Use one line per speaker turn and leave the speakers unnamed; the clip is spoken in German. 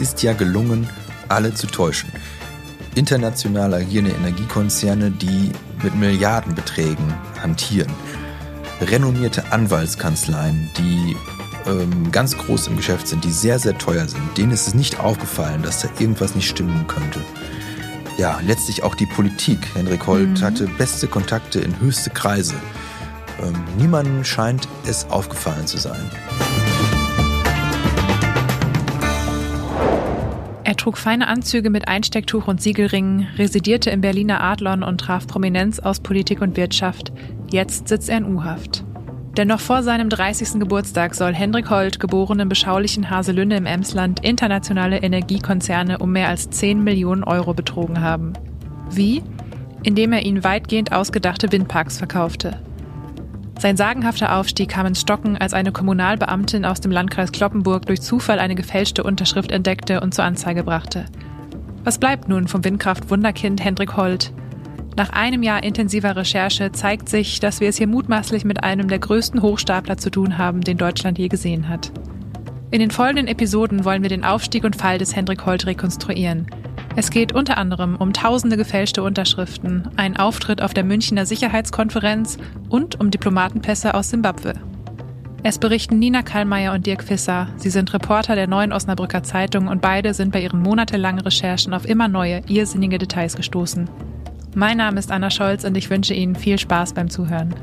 ist ja gelungen, alle zu täuschen. International agierende Energiekonzerne, die mit Milliardenbeträgen hantieren. Renommierte Anwaltskanzleien, die ähm, ganz groß im Geschäft sind, die sehr, sehr teuer sind. Denen ist es nicht aufgefallen, dass da irgendwas nicht stimmen könnte. Ja, letztlich auch die Politik. Henrik Holt mhm. hatte beste Kontakte in höchste Kreise. Ähm, niemandem scheint es aufgefallen zu sein.
Trug feine Anzüge mit Einstecktuch und Siegelringen, residierte im Berliner Adlon und traf Prominenz aus Politik und Wirtschaft. Jetzt sitzt er in U-Haft. Denn noch vor seinem 30. Geburtstag soll Hendrik Holt, geboren im beschaulichen Haselünne im Emsland, internationale Energiekonzerne um mehr als 10 Millionen Euro betrogen haben. Wie? Indem er ihnen weitgehend ausgedachte Windparks verkaufte. Sein sagenhafter Aufstieg kam ins Stocken, als eine Kommunalbeamtin aus dem Landkreis Kloppenburg durch Zufall eine gefälschte Unterschrift entdeckte und zur Anzeige brachte. Was bleibt nun vom Windkraft-Wunderkind Hendrik Holt? Nach einem Jahr intensiver Recherche zeigt sich, dass wir es hier mutmaßlich mit einem der größten Hochstapler zu tun haben, den Deutschland je gesehen hat. In den folgenden Episoden wollen wir den Aufstieg und Fall des Hendrik Holt rekonstruieren – es geht unter anderem um tausende gefälschte Unterschriften, einen Auftritt auf der Münchner Sicherheitskonferenz und um Diplomatenpässe aus Simbabwe. Es berichten Nina Kallmeier und Dirk Fisser. Sie sind Reporter der Neuen Osnabrücker Zeitung und beide sind bei ihren monatelangen Recherchen auf immer neue, irrsinnige Details gestoßen. Mein Name ist Anna Scholz und ich wünsche Ihnen viel Spaß beim Zuhören.